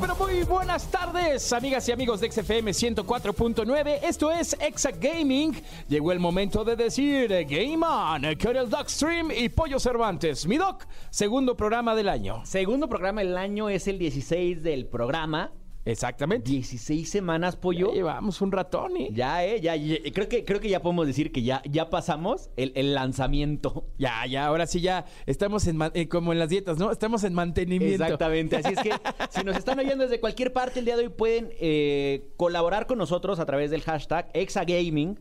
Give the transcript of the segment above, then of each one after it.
Pero muy buenas tardes, amigas y amigos de XFM 104.9. Esto es Exa Gaming. Llegó el momento de decir eh, Game On con el Doc Stream y Pollo Cervantes. Mi Doc, segundo programa del año. Segundo programa del año es el 16 del programa. Exactamente. 16 semanas, pollo. Ya llevamos un ratón y Ya, eh, ya, ya, creo que creo que ya podemos decir que ya, ya pasamos el, el lanzamiento. ya, ya, ahora sí ya estamos en eh, como en las dietas, ¿no? Estamos en mantenimiento. Exactamente. Así es que si nos están oyendo desde cualquier parte el día de hoy pueden eh, colaborar con nosotros a través del hashtag Exagaming.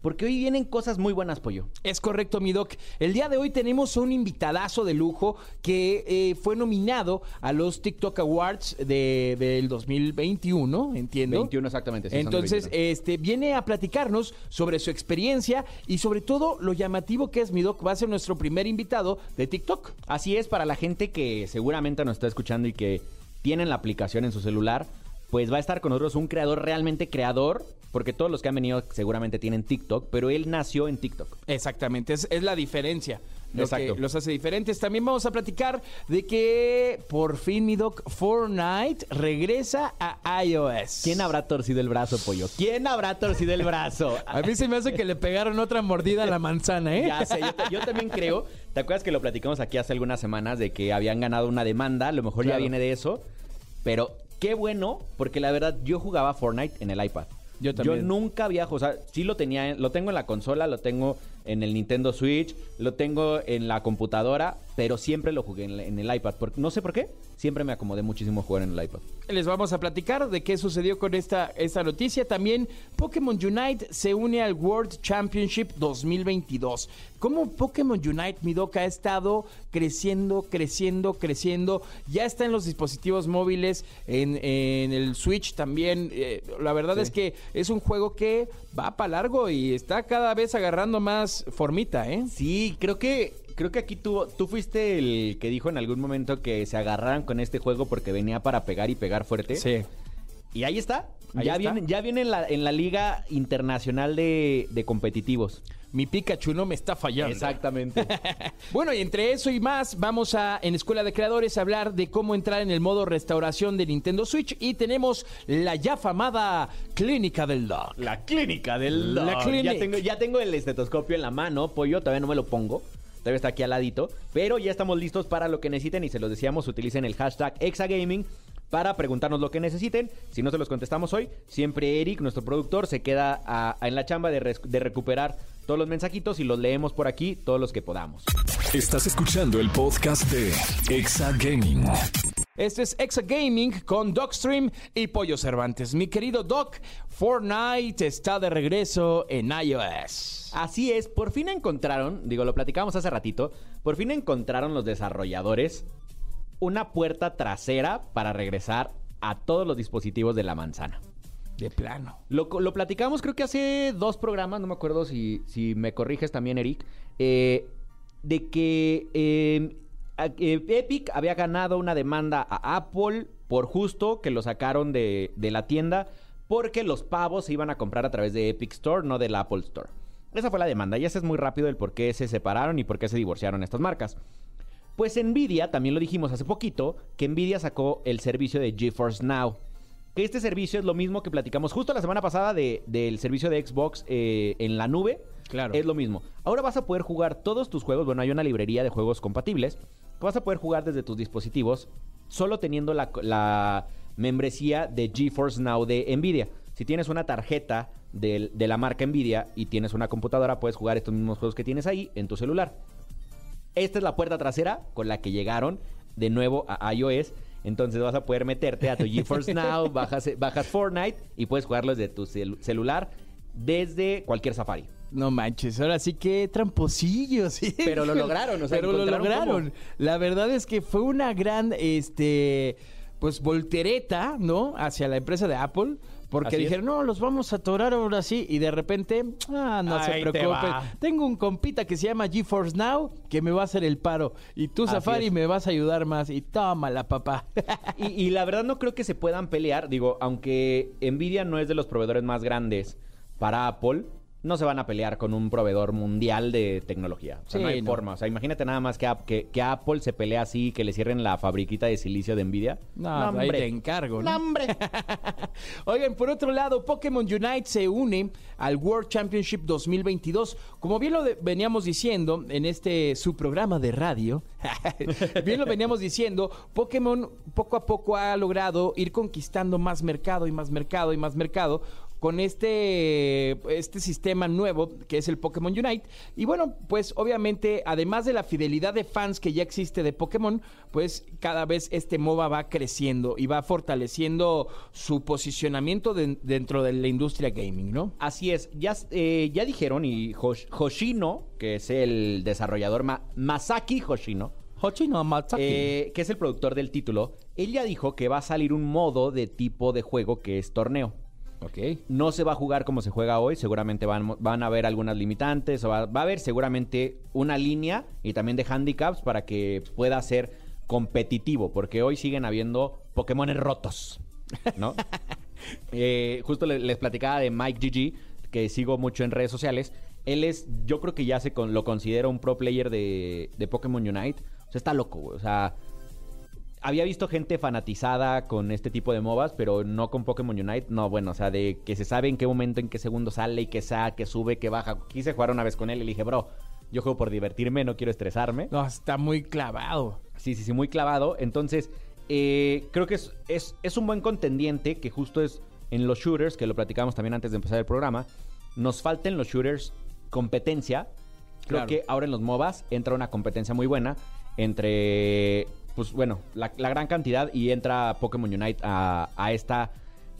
Porque hoy vienen cosas muy buenas, pollo. Es correcto, mi doc. El día de hoy tenemos un invitadazo de lujo que eh, fue nominado a los TikTok Awards de- del 2021, entiendo. 21 exactamente. sí, Entonces, 21. este, viene a platicarnos sobre su experiencia y sobre todo lo llamativo que es mi doc. Va a ser nuestro primer invitado de TikTok. Así es, para la gente que seguramente nos está escuchando y que tienen la aplicación en su celular, pues va a estar con nosotros un creador realmente creador, porque todos los que han venido seguramente tienen TikTok, pero él nació en TikTok. Exactamente, es, es la diferencia. Lo Exacto. que los hace diferentes. También vamos a platicar de que por fin mi doc Fortnite regresa a iOS. ¿Quién habrá torcido el brazo, pollo? ¿Quién habrá torcido el brazo? A mí se me hace que le pegaron otra mordida a la manzana, ¿eh? Ya sé, yo, yo también creo. ¿Te acuerdas que lo platicamos aquí hace algunas semanas de que habían ganado una demanda? A lo mejor ya viene de eso. Pero qué bueno, porque la verdad yo jugaba Fortnite en el iPad. Yo también. nunca había o sea, sí lo tenía, en- lo tengo en la consola, lo tengo en el Nintendo Switch, lo tengo en la computadora, pero siempre lo jugué en, el iPad. Porque, no sé por qué, siempre me acomodé muchísimo jugar en el iPad. Les vamos a platicar de qué sucedió con esta, esta noticia. También Pokémon Unite se une al World Championship 2022. ¿Cómo Pokémon Unite, mi doc, ha estado creciendo, creciendo, creciendo? Ya está en los dispositivos móviles, en, en el Switch también. Eh, la verdad Sí. es que es un juego que va para largo y está cada vez agarrando más formita, ¿eh? Sí, creo que creo que aquí tú, tú fuiste el que dijo en algún momento que se agarraran con este juego porque venía para pegar y pegar fuerte. Sí. Y ahí está. Ahí ya, está. Viene, ya viene en la, en la Liga Internacional de, de Competitivos. Mi Pikachu no me está fallando. Exactamente. Bueno, y entre eso y más, vamos a, en Escuela de Creadores, a hablar de cómo entrar en el modo restauración de Nintendo Switch. Y tenemos la ya famada Clínica del Dog. La clínica del La dog. clinic. Ya tengo, ya tengo el estetoscopio en la mano, pollo, todavía no me lo pongo. Todavía está aquí al ladito. Pero ya estamos listos para lo que necesiten y se los decíamos, utilicen el hashtag Exagaming para preguntarnos lo que necesiten. Si no se los contestamos hoy, siempre Eric, nuestro productor, se queda a- a- en la chamba de, res- de recuperar todos los mensajitos y los leemos por aquí, todos los que podamos. Estás escuchando el podcast de Exa Gaming. Este es Exa Gaming con Dogstream y Pollo Cervantes. Mi querido Doc, Fortnite está de regreso en iOS. Así es, por fin encontraron, digo, lo platicamos hace ratito, por fin encontraron los desarrolladores una puerta trasera para regresar a todos los dispositivos de la manzana. De plano. Lo, platicamos creo que hace dos programas, no me acuerdo si, me corriges también, Eric, eh, de que a- eh, Epic había ganado una demanda a Apple por justo que lo sacaron de, de la tienda porque los pavos se iban a comprar a través de Epic Store, no del Apple Store. Esa fue la demanda y ese es muy rápido el por qué se separaron y por qué se divorciaron estas marcas. Pues Nvidia, también lo dijimos hace poquito, que Nvidia sacó el servicio de GeForce Now. Que este servicio es lo mismo que platicamos justo la semana pasada de- del servicio de Xbox eh, en la nube. Claro. Es lo mismo. Ahora vas a poder jugar todos tus juegos. Bueno, hay una librería de juegos compatibles. Que vas a poder jugar desde tus dispositivos solo teniendo la, la membresía de GeForce Now de Nvidia. Si tienes una tarjeta de la marca Nvidia y tienes una computadora, puedes jugar estos mismos juegos que tienes ahí en tu celular. Esta es la puerta trasera con la que llegaron de nuevo a iOS. Entonces vas a poder meterte a tu GeForce Now, bajas, bajas Fortnite y puedes jugarlo desde tu cel- celular desde cualquier Safari. No manches, ahora sí que tramposillos. sí. Pero lo lograron, o sea, Pero lo lograron. cómo. La verdad es que fue una gran, este, pues voltereta, ¿no? Hacia la empresa de Apple. Porque Así es. dijeron, no, los vamos a atorar ahora sí. Y de repente, ah, no se Ahí preocupen. Tengo un compita que se llama GeForce Now que me va a hacer el paro. Y tú, Así Safari, es. me vas a ayudar más. Y tómala, papá. Y, y la verdad no creo que se puedan pelear. Digo, aunque Nvidia no es de los proveedores más grandes para Apple, no se van a pelear con un proveedor mundial de tecnología. O sea, Sí, no hay no. forma. O sea, imagínate nada más que, que, que Apple se pelea así, que le cierren la fabriquita de silicio de Nvidia. No, ahí te encargo, ¿no? No, hombre. Oigan, por otro lado, Pokémon Unite se une al World Championship 2022. Como bien lo de- veníamos diciendo en este su programa de radio, bien lo veníamos diciendo, Pokémon poco a poco ha logrado ir conquistando más mercado y más mercado y más mercado con este, este sistema nuevo que es el Pokémon Unite. Y bueno, pues obviamente, además de la fidelidad de fans que ya existe de Pokémon, pues cada vez este MOBA va creciendo y va fortaleciendo su posicionamiento de- dentro de la industria gaming, ¿no? Así es, ya, eh, ya dijeron y Hosh- Hoshino, que es el desarrollador Ma- Masaki Hoshino, Hochino Matsaki. eh, que es el productor del título, él ya dijo que va a salir un modo de tipo de juego que es torneo. Ok. No se va a jugar como se juega hoy, seguramente van, van a haber algunas limitantes, o va, va a haber seguramente una línea y también de handicaps para que pueda ser competitivo, porque hoy siguen habiendo Pokémon rotos, ¿no? Eh, justo le- les platicaba de Mike GG, que sigo mucho en redes sociales. Él es, yo creo que ya se con- lo considero un pro player de, de Pokémon Unite. O sea, está loco, güey. O sea, había visto gente fanatizada con este tipo de MOBAs, pero no con Pokémon Unite. No, bueno, o sea, de que se sabe en qué momento, en qué segundo sale y que sa, que sube, que baja. Quise jugar una vez con él y le dije, bro, yo juego por divertirme, no quiero estresarme. No, está muy clavado. Sí, sí, sí, muy clavado. Entonces, eh, creo que es, es, es un buen contendiente que justo es en los shooters, que lo platicamos también antes de empezar el programa. Nos falta en los shooters competencia. Creo Claro. que ahora en los MOBAs entra una competencia muy buena entre, pues bueno, la, la gran cantidad y entra Pokémon Unite a, esta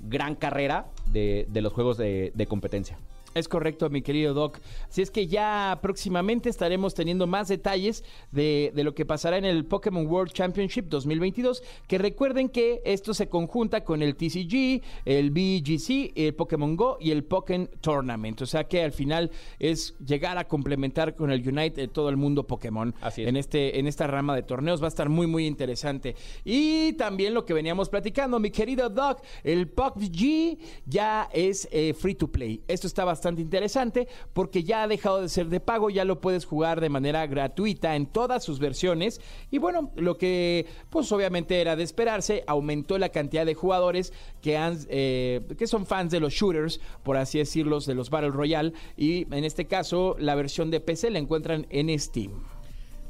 gran carrera de, los juegos de competencia. Es correcto, mi querido Doc. Así es que ya próximamente estaremos teniendo más detalles de, de lo que pasará en el Pokémon World Championship 2022. Que recuerden que esto se conjunta con el TCG, el BGC, el Pokémon Go y el Pokémon Tournament. O sea que al final es llegar a complementar con el Unite de todo el mundo Pokémon. Así es. En, este, en esta rama de torneos va a estar muy, muy interesante. Y también lo que veníamos platicando, mi querido Doc, el PUBG ya es eh, free to play. Esto está bastante interesante porque ya ha dejado de ser de pago, ya lo puedes jugar de manera gratuita en todas sus versiones. Y bueno, lo que pues obviamente era de esperarse, aumentó la cantidad de jugadores que, han, eh, que son fans de los shooters, por así decirlos, de los Battle Royale. Y en este caso, la versión de PC la encuentran en Steam.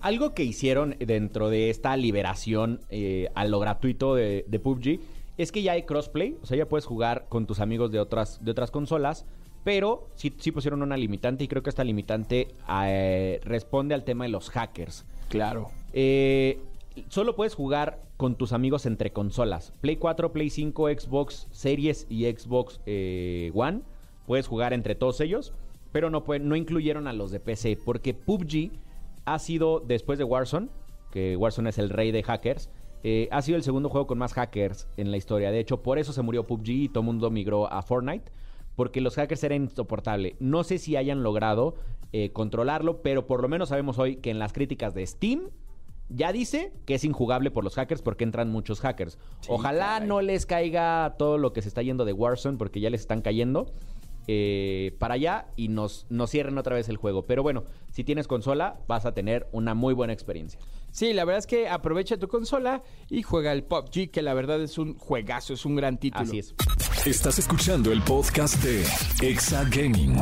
Algo que hicieron dentro de esta liberación eh, a lo gratuito de, de PUBG es que ya hay crossplay, o sea, ya puedes jugar con tus amigos de otras, de otras consolas, pero sí, sí pusieron una limitante y creo que esta limitante eh, responde al tema de los hackers. Claro. Eh, solo puedes jugar con tus amigos entre consolas. Play 4, Play 5, Xbox Series y Xbox eh, One. Puedes jugar entre todos ellos, pero no, no incluyeron a los de PC porque PUBG ha sido, después de Warzone, que Warzone es el rey de hackers, eh, ha sido el segundo juego con más hackers en la historia. De hecho, por eso se murió PUBG y todo el mundo migró a Fortnite. Porque los hackers eran insoportables. No sé si hayan logrado eh, controlarlo, pero por lo menos sabemos hoy que en las críticas de Steam ya dice que es injugable por los hackers porque entran muchos hackers. Ojalá caray. no les caiga todo lo que se está yendo de Warzone porque ya les están cayendo eh, para allá y nos, nos cierren otra vez el juego. Pero bueno, si tienes consola vas a tener una muy buena experiencia. Sí, la verdad es que aprovecha tu consola y juega el PUBG, que la verdad es un juegazo, es un gran título. Así es. Estás escuchando el podcast de Exa Gaming.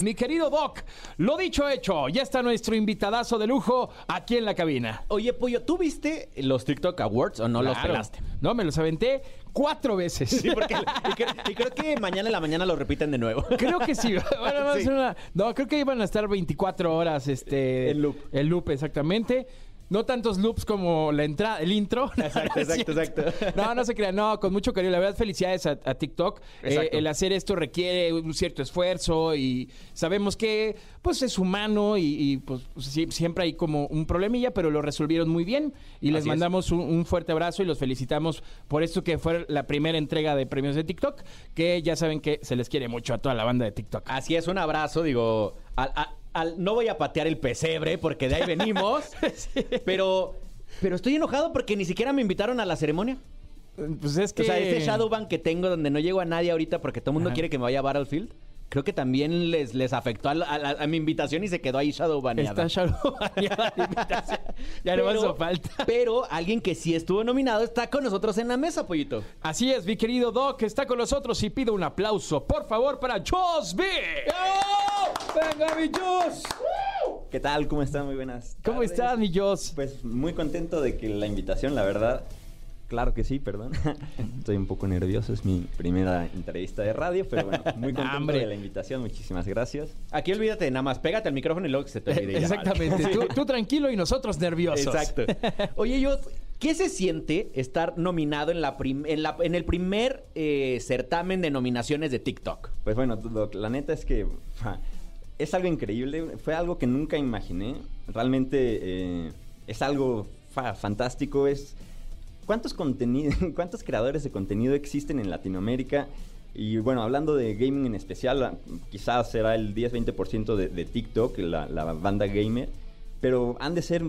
Mi querido Doc, lo dicho hecho, ya está nuestro invitadazo de lujo aquí en la cabina. Oye, Pollo, ¿tú viste los TikTok Awards o no los Claro. pelaste? No, me los aventé cuatro veces. Sí, porque y creo, y creo que mañana en la mañana lo repiten de nuevo. Creo que sí. Bueno, a una- No, creo que iban a estar 24 horas este En loop. El loop, exactamente. No tantos loops como la entrada, el intro. Exacto, exacto, exacto. No, no se crean, no, con mucho cariño. La verdad, felicidades a, a TikTok. Eh, el hacer esto requiere un cierto esfuerzo y sabemos que pues es humano y, y, pues siempre hay como un problemilla, pero lo resolvieron muy bien y les Así mandamos un, un fuerte abrazo y los felicitamos por esto que fue la primera entrega de premios de TikTok, que ya saben que se les quiere mucho a toda la banda de TikTok. Así es, un abrazo, digo, a- al- no voy a patear el pesebre porque de ahí venimos, pero, pero estoy enojado porque ni siquiera me invitaron a la ceremonia. Pues es que... O sea, este Shadowban que tengo donde no llego a nadie ahorita porque todo el mundo Ajá. quiere que me vaya a Battlefield, creo que también les, les afectó a, la- a la- a mi invitación y se quedó ahí Shadowbaneada. Está Shadow baneada la invitación. Ya no Pero- hace falta. Pero alguien que sí estuvo nominado está con nosotros en la mesa, pollito. Así es, mi querido Doc, está con nosotros y pido un aplauso, por favor, para Joss B. ¡Venga, mi Joss! ¿Qué tal? ¿Cómo están? Muy buenas. ¿Cómo tardes. estás, mi Joss? Pues muy contento de que la invitación, la verdad. Claro que sí, perdón. Estoy un poco nervioso, es mi primera entrevista de radio, pero bueno, muy contento de la invitación, muchísimas gracias. Aquí olvídate, nada más pégate al micrófono y luego que se te olvide. Exactamente, tú, tú tranquilo y nosotros nerviosos. Exacto. Oye, yo, ¿qué se siente estar nominado en, la prim- en, la- en el primer eh, certamen de nominaciones de TikTok? Pues bueno, Doc, la neta es que ja, es algo increíble, fue algo que nunca imaginé. Realmente eh, es algo fa- fantástico, es ¿cuántos cuántos creadores de contenido existen en Latinoamérica? Y bueno, hablando de gaming en especial, ah, quizás será el 10-20% de, de TikTok, la, la banda gamer, pero han de ser,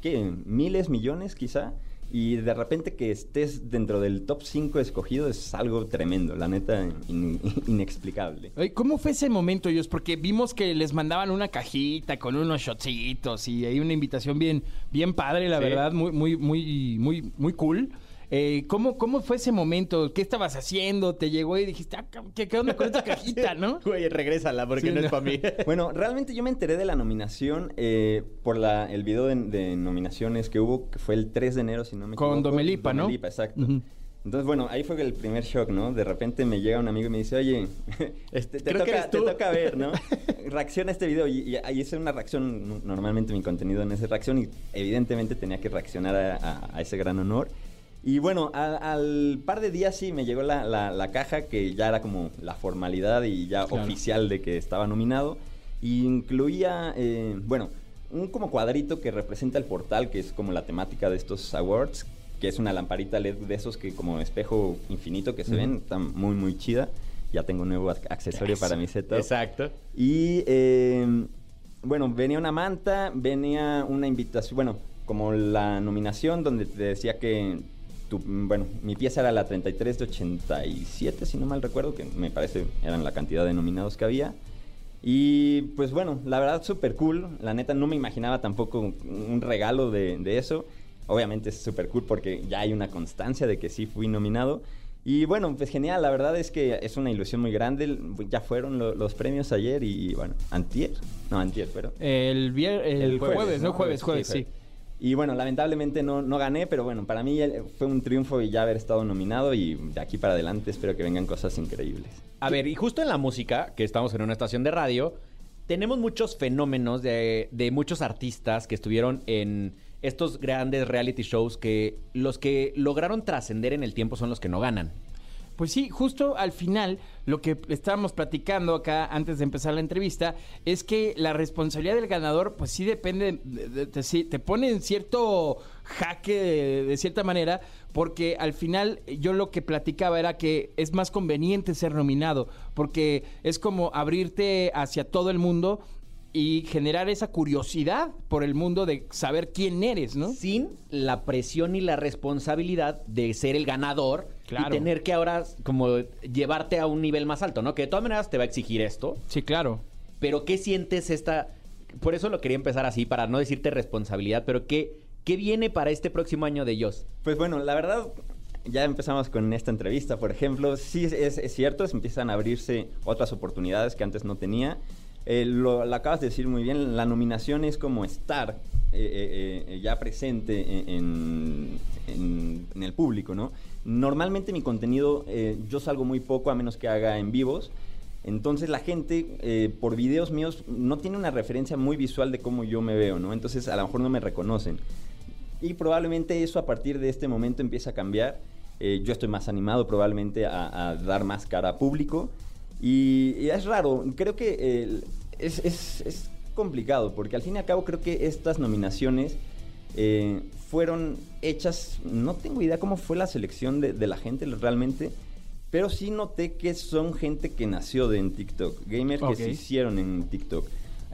¿qué? Miles, millones quizá. Y de repente que estés dentro del top 5 escogido es algo tremendo, la neta, in- inexplicable. ¿Cómo fue ese momento, ellos? Porque vimos que les mandaban una cajita con unos shotcitos y hay una invitación bien, bien padre, la Sí. verdad, muy, muy, muy, muy, muy cool. Eh, ¿cómo, ¿Cómo fue ese momento? ¿Qué estabas haciendo? ¿Te llegó y dijiste, ah, ¿qué, qué onda con esta cajita, no? Güey, regrésala porque Sí, no, es para mí. Bueno, realmente yo me enteré de la nominación eh, por la, el video de, de nominaciones que hubo, que fue el 3 de enero, si no me Con equivoco. Domelipa, ¿no? Domelipa, exacto. Entonces, bueno, ahí fue el primer shock, ¿no? De repente me llega un amigo y me dice, oye, este, te, toca, eres te tú". toca ver, ¿no? Reacciona a este video. Y, y ahí hice una reacción, no- normalmente mi contenido en esa reacción, y evidentemente tenía que reaccionar a, a- a ese gran honor. Y bueno, al par de días sí me llegó la, la- la caja que ya era como la formalidad y ya Claro. oficial de que estaba nominado. Y incluía, eh, bueno, un como cuadrito que representa el portal, que es como la temática de estos awards, que es una lamparita LED de esos que como espejo infinito que se ven, está muy muy chida. Ya tengo un nuevo ac- accesorio para mi setup. Exacto. Y eh, bueno, venía una manta, venía una invitación, bueno, como la nominación donde te decía que, tu, bueno, mi pieza era la 33 de 87, si no mal recuerdo, que me parece eran la cantidad de nominados que había. Y pues bueno, la verdad súper cool, la neta no me imaginaba tampoco un regalo de, de eso. Obviamente es súper cool porque ya hay una constancia de que sí fui nominado. Y bueno, pues genial, la verdad es que es una ilusión muy grande. Ya fueron lo- los premios ayer y bueno, antier. No, antier, pero... El, vier- el, jueves, ¿no? Jueves, jueves, sí. Y bueno, lamentablemente no, no gané, pero bueno, para mí fue un triunfo ya haber estado nominado y de aquí para adelante espero que vengan cosas increíbles. A ver, y justo en la música, que estamos en una estación de radio, tenemos muchos fenómenos de, de muchos artistas que estuvieron en estos grandes reality shows que los que lograron trascender en el tiempo son los que no ganan. Pues sí, justo al final, lo que estábamos platicando acá antes de empezar la entrevista, es que la responsabilidad del ganador, pues sí depende, de- de- te, pone en cierto jaque de cierta manera, porque al final yo lo que platicaba era que es más conveniente ser nominado, porque es como abrirte hacia todo el mundo y generar esa curiosidad por el mundo de saber quién eres, ¿no? Sin la presión y la responsabilidad de ser el ganador Claro. y tener que ahora como llevarte a un nivel más alto, ¿no? Que de todas maneras te va a exigir esto, Sí, claro. pero ¿qué sientes esta...? Por eso lo quería empezar así, para no decirte responsabilidad, pero ¿qué, qué viene para este próximo año de Joss? Pues bueno, la verdad, ya empezamos con esta entrevista, por ejemplo. Sí, es, es cierto, se empiezan a abrirse otras oportunidades que antes no tenía. Eh, lo, lo acabas de decir muy bien, la nominación es como estar eh, eh, eh, ya presente en, en- en el público, ¿no? Normalmente mi contenido, eh, yo salgo muy poco a menos que haga en vivos. Entonces la gente, eh, por videos míos, no tiene una referencia muy visual de cómo yo me veo, ¿no? Entonces a lo mejor no me reconocen. Y probablemente eso a partir de este momento empieza a cambiar. Eh, yo estoy más animado probablemente a, dar más cara a público. Y, es raro, creo que es, es- es complicado, porque al fin y al cabo creo que estas nominaciones eh, fueron hechas, no tengo idea cómo fue la selección de, de la gente realmente, pero sí noté que son gente que nació de en TikTok, gamers que se hicieron en TikTok.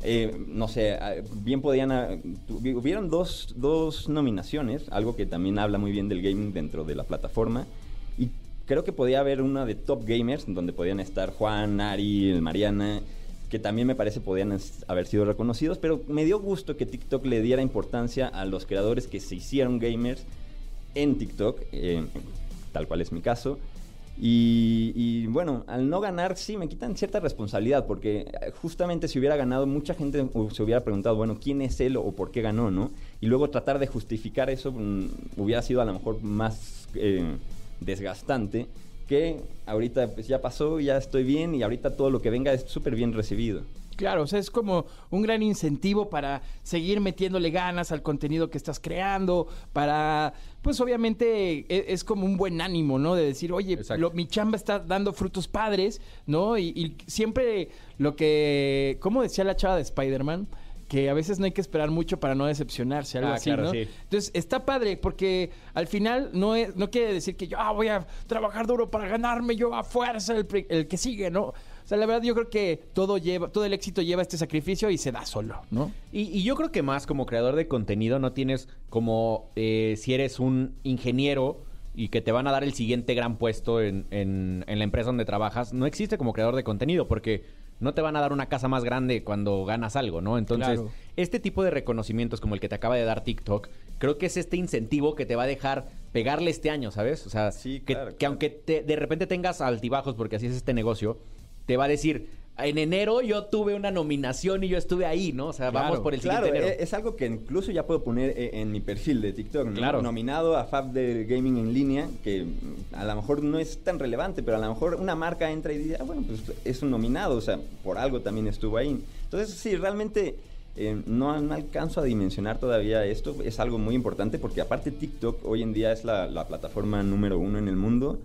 Eh, no sé, ah, bien podían... ah, Hubieron dos, dos nominaciones, algo que también habla muy bien del gaming dentro de la plataforma. Y creo que podía haber una de Top Gamers, donde podían estar Juan, Ari, Mariana, que también me parece podían haber sido reconocidos, pero me dio gusto que TikTok le diera importancia a los creadores que se hicieron gamers en TikTok, eh, tal cual es mi caso. Y, bueno, al no ganar sí me quitan cierta responsabilidad, porque eh, justamente si hubiera ganado, mucha gente se hubiera preguntado, bueno, ¿quién es él o por qué ganó, no? Y luego tratar de justificar eso mm, hubiera sido a lo mejor más eh, desgastante que ahorita pues ya pasó, ya estoy bien y ahorita todo lo que venga es súper bien recibido. Claro, o sea, es como un gran incentivo para seguir metiéndole ganas al contenido que estás creando, para, pues obviamente e- es, como un buen ánimo, ¿no? De decir, oye, lo- mi chamba está dando frutos padres, ¿no? Y, y siempre lo que, ¿cómo decía la chava de Spider-Man? Que a veces no hay que esperar mucho para no decepcionarse, algo Ah, así, claro, ¿no? sí. Entonces, está padre porque al final no, es, no quiere decir que yo ah, voy a trabajar duro para ganarme yo a fuerza el, el que sigue, ¿no? O sea, la verdad yo creo que todo lleva, todo el éxito lleva este sacrificio y se da solo, ¿no? Y, y yo creo que más como creador de contenido no tienes como eh, si eres un ingeniero y que te van a dar el siguiente gran puesto en, en- en la empresa donde trabajas, no existe como creador de contenido porque no te van a dar una casa más grande cuando ganas algo, ¿no? Entonces, Claro. este tipo de reconocimientos como el que te acaba de dar TikTok, creo que es este incentivo que te va a dejar pegarle este año, ¿sabes? O sea, Sí, que, claro, que aunque te- de repente tengas altibajos, porque así es este negocio, te va a decir, en enero yo tuve una nominación y yo estuve ahí, ¿no? O sea, vamos por el Claro, siguiente enero. e- es algo que incluso ya puedo poner eh, en mi perfil de TikTok, ¿no? Claro. Nominado a Fab de Gaming en línea, que a lo mejor no es tan relevante, pero a lo mejor una marca entra y dice, ah, bueno, pues es un nominado, o sea, por algo también estuvo ahí. Entonces, sí, realmente eh, no, no alcanzo a dimensionar todavía esto, es algo muy importante porque aparte TikTok hoy en día es la, la plataforma número uno en el mundo.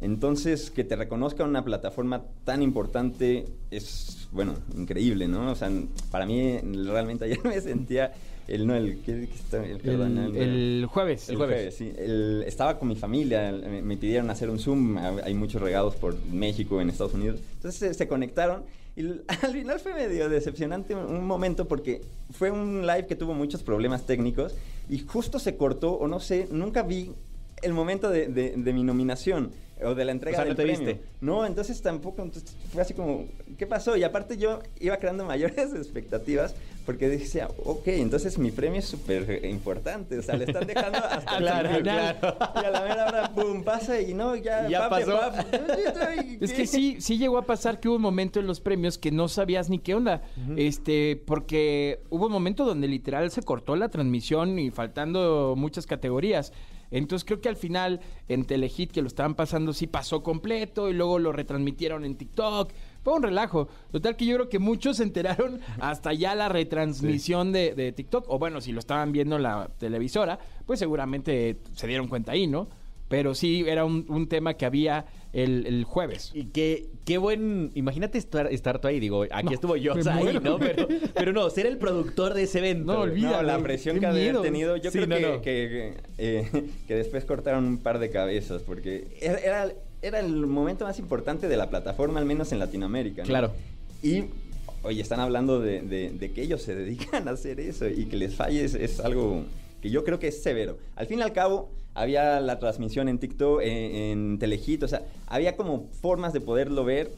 Entonces, que te reconozca una plataforma tan importante es, bueno, increíble, ¿no? O sea, para mí realmente ayer me sentía el, no, el. El, El, el jueves. el jueves, sí. El- estaba con mi familia, me, me pidieron hacer un Zoom, ha- hay muchos regados por México, en Estados Unidos. Entonces se, se conectaron y al final fue medio decepcionante un, un momento porque fue un live que tuvo muchos problemas técnicos y justo se cortó, o no sé, nunca vi el momento de, de- de mi nominación o de la entrega O sea, del ¿no te premio. viste? No, entonces tampoco, entonces fue así como, ¿qué pasó? Y aparte yo iba creando mayores expectativas porque decía, ok, entonces mi premio es súper importante, o sea, le están dejando hasta Claro, el final. claro. Y a la mera hora, pum, pasa y no, ya, Ya papi, pasó. papi. Es que sí, sí llegó a pasar que hubo un momento en los premios que no sabías ni qué onda. Este, porque hubo un momento donde literal se cortó la transmisión y faltando muchas categorías. Entonces creo que al final en Telehit que lo estaban pasando sí pasó completo y luego lo retransmitieron en TikTok. Fue un relajo. Total que yo creo que muchos se enteraron hasta ya la retransmisión de, de TikTok. O bueno, si lo estaban viendo en la televisora, pues seguramente se dieron cuenta ahí, ¿no? Pero sí era un, un tema que había el, el jueves. Y qué, qué buen. Imagínate estar, estar tú ahí, digo, aquí No, estuvo yo me o sea, ahí. ¿no? Pero, pero no, ser el productor de ese evento. No. No, la presión que había tenido, yo Sí, creo no, que, no. que, que, eh, que después cortaron un par de cabezas, porque era, era, el momento más importante de la plataforma, al menos en Latinoamérica. ¿no? Claro. Y, oye, están hablando de, de- de que ellos se dedican a hacer eso y que les falle es, es algo que yo creo que es severo. Al fin y al cabo, había la transmisión en TikTok, en, en Telehit, o sea, había como formas de poderlo ver.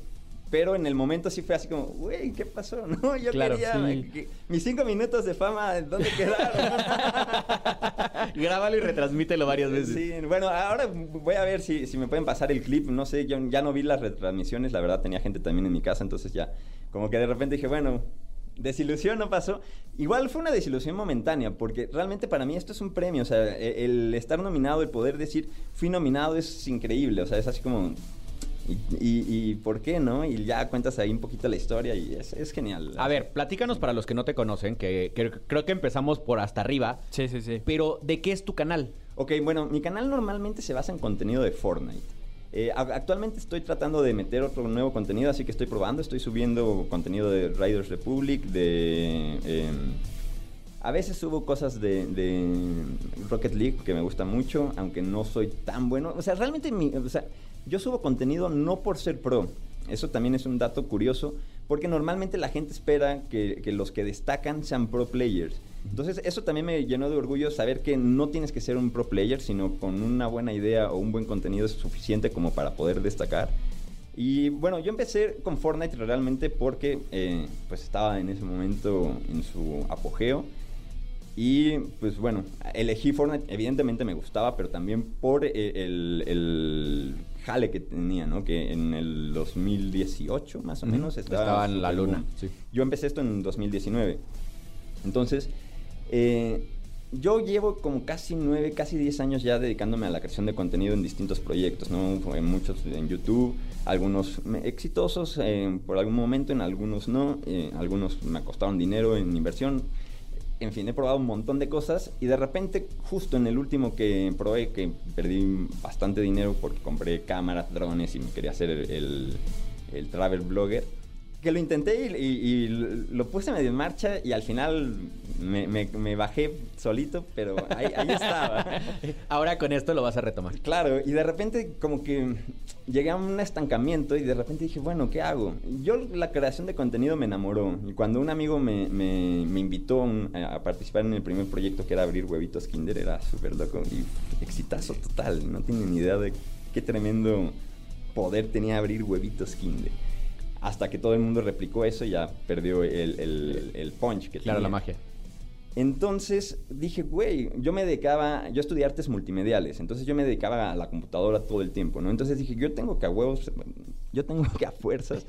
Pero en el momento sí fue así como, güey, ¿qué pasó? No, yo Claro, quería sí. que- mis cinco minutos de fama, ¿dónde quedaron? Grábalo y retransmítelo varias veces. Sí, bueno, ahora voy a ver si, si me pueden pasar el clip. No sé, yo ya no vi las retransmisiones, la verdad tenía gente también en mi casa, entonces ya, como que de repente dije, bueno, desilusión no pasó. Igual fue una desilusión momentánea, porque realmente para mí esto es un premio, o sea, e- el estar nominado, el poder decir, fui nominado es increíble, o sea, es así como... y, y- y por qué, ¿no? Y ya cuentas ahí un poquito la historia y es, es genial. A ver, platícanos para los que no te conocen, que, que creo que empezamos por hasta arriba. Sí, sí, sí. Pero, ¿de qué es tu canal? Ok, bueno, mi canal normalmente se basa en contenido de Fortnite. Eh, actualmente estoy tratando de meter otro nuevo contenido, así que estoy probando. Estoy subiendo contenido de Riders Republic, de... em, a veces subo cosas de, Rocket League que me gusta mucho, aunque no soy tan bueno. O sea, realmente o sea, yo subo contenido no por ser pro. Eso también es un dato curioso, porque normalmente la gente espera que, que los que destacan sean pro players. Entonces, eso también me llenó de orgullo saber que no tienes que ser un pro player, sino con una buena idea o un buen contenido es suficiente como para poder destacar. Y bueno, yo empecé con Fortnite realmente porque eh, pues estaba en ese momento en su apogeo. Y pues bueno, elegí Fortnite, evidentemente me gustaba, pero también por eh, el, el jale que tenía, ¿no? Que en el 2018 más o menos estaba, Estaba en la luna, sí. Yo empecé esto en 2019. Entonces, eh, yo llevo como casi nueve, casi 10 años ya dedicándome a la creación de contenido en distintos proyectos. En muchos en YouTube, algunos exitosos eh, por algún momento, en algunos no, eh, algunos me costaron dinero en inversión. En fin, he probado un montón de cosas y de repente, justo en el último que probé, que perdí bastante dinero porque compré cámaras, drones y quería hacer el- el travel blogger, que lo intenté y, y- y lo puse medio en marcha y al final me, me- me bajé solito, pero ahí, ahí estaba. Ahora con esto lo vas a retomar. Claro, y de repente como que llegué a un estancamiento y de repente dije, bueno, ¿qué hago? Yo la creación de contenido me enamoró y cuando un amigo me, me- me invitó a participar en el primer proyecto que era abrir huevitos Kinder, era súper loco y exitazo total, no tienen ni idea de qué tremendo poder tenía abrir huevitos Kinder. Hasta que todo el mundo replicó eso y ya perdió el, el- el punch que Claro, la magia. Entonces dije, güey, yo me dedicaba, yo estudié artes multimediales, entonces yo me dedicaba a la computadora todo el tiempo, ¿no? Entonces dije, yo tengo que a huevos, yo tengo que a fuerzas,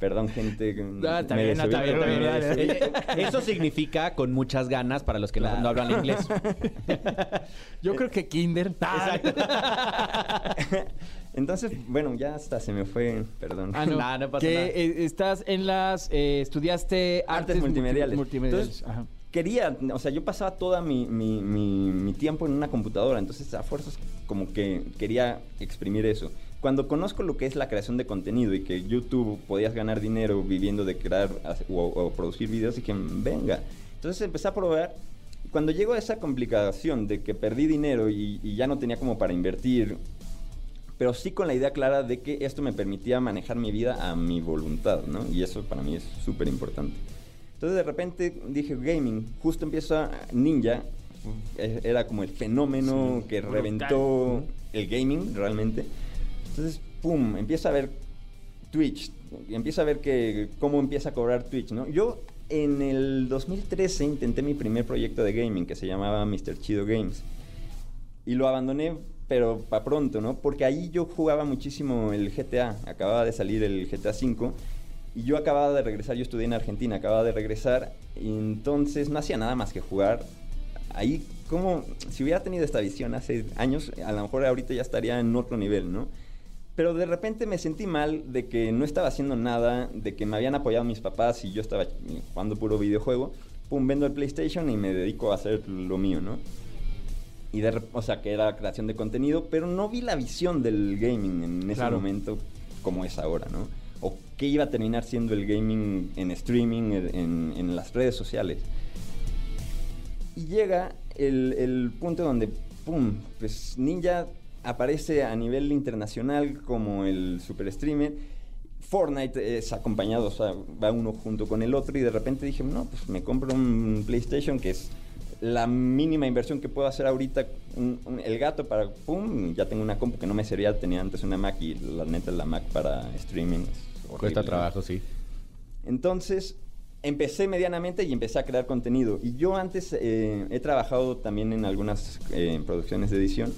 perdón gente, Ah, está me bien, no, está desubico, bien, está bien, me dale, dale. desubico. Eso significa con muchas ganas para los que no- Claro. no, hablan inglés. Yo creo que Kinder. Entonces, bueno, ya hasta se me fue, perdón. Ah, no. Nah, no pasa que nada. eh, estás en las. eh, estudiaste Artes artes, multimediales. multi- multimediales. Entonces, Ajá. quería, o sea, yo pasaba toda mi, mi- mi- mi tiempo en una computadora, entonces a fuerzas como que quería exprimir eso. Cuando conozco lo que es la creación de contenido y que YouTube podías ganar dinero viviendo de crear o, o producir videos, dije, venga. Entonces empecé a probar. Cuando llegó a esa complicación de que perdí dinero y, y ya no tenía como para invertir, pero sí con la idea clara de que esto me permitía manejar mi vida a mi voluntad, ¿no? Y eso para mí es súper importante. Entonces de repente dije gaming, justo empieza Ninja, eh, era como el fenómeno que brutal. reventó el gaming realmente. Entonces, pum, empieza a ver Twitch, empieza a ver que cómo empieza a cobrar Twitch, ¿no? Yo en el 2013 intenté mi primer proyecto de gaming que se llamaba Mr. Chido Games. Y lo abandoné, pero para pronto, ¿no? Porque ahí yo jugaba muchísimo el GTA. Acababa de salir el GTA V. Y yo acababa de regresar, yo estudié en Argentina, acababa de regresar. Y entonces no hacía nada más que jugar. Ahí, como si hubiera tenido esta visión hace años, a lo mejor ahorita ya estaría en otro nivel, ¿no? Pero de repente me sentí mal de que no estaba haciendo nada, de que me habían apoyado mis papás y yo estaba jugando puro videojuego. Pum, vendo el PlayStation y me dedico a hacer lo mío, ¿no? Y de, o sea, que era creación de contenido, pero no vi la visión del gaming en ese Claro. momento como es ahora, ¿no? O qué iba a terminar siendo el gaming en streaming, en, en las redes sociales. Y llega el, el punto donde, ¡pum! Pues Ninja aparece a nivel internacional como el super streamer. Fortnite es acompañado, o sea, va uno junto con el otro y de repente dije, no, pues me compro un PlayStation que es la mínima inversión que puedo hacer ahorita, un- un- el gato para, pum, ya tengo una compu que no me servía, tenía antes una Mac y la neta la Mac para streaming es Cuesta trabajo, sí. Entonces, empecé medianamente y empecé a crear contenido. Y yo antes eh, he trabajado también en algunas eh, producciones de edición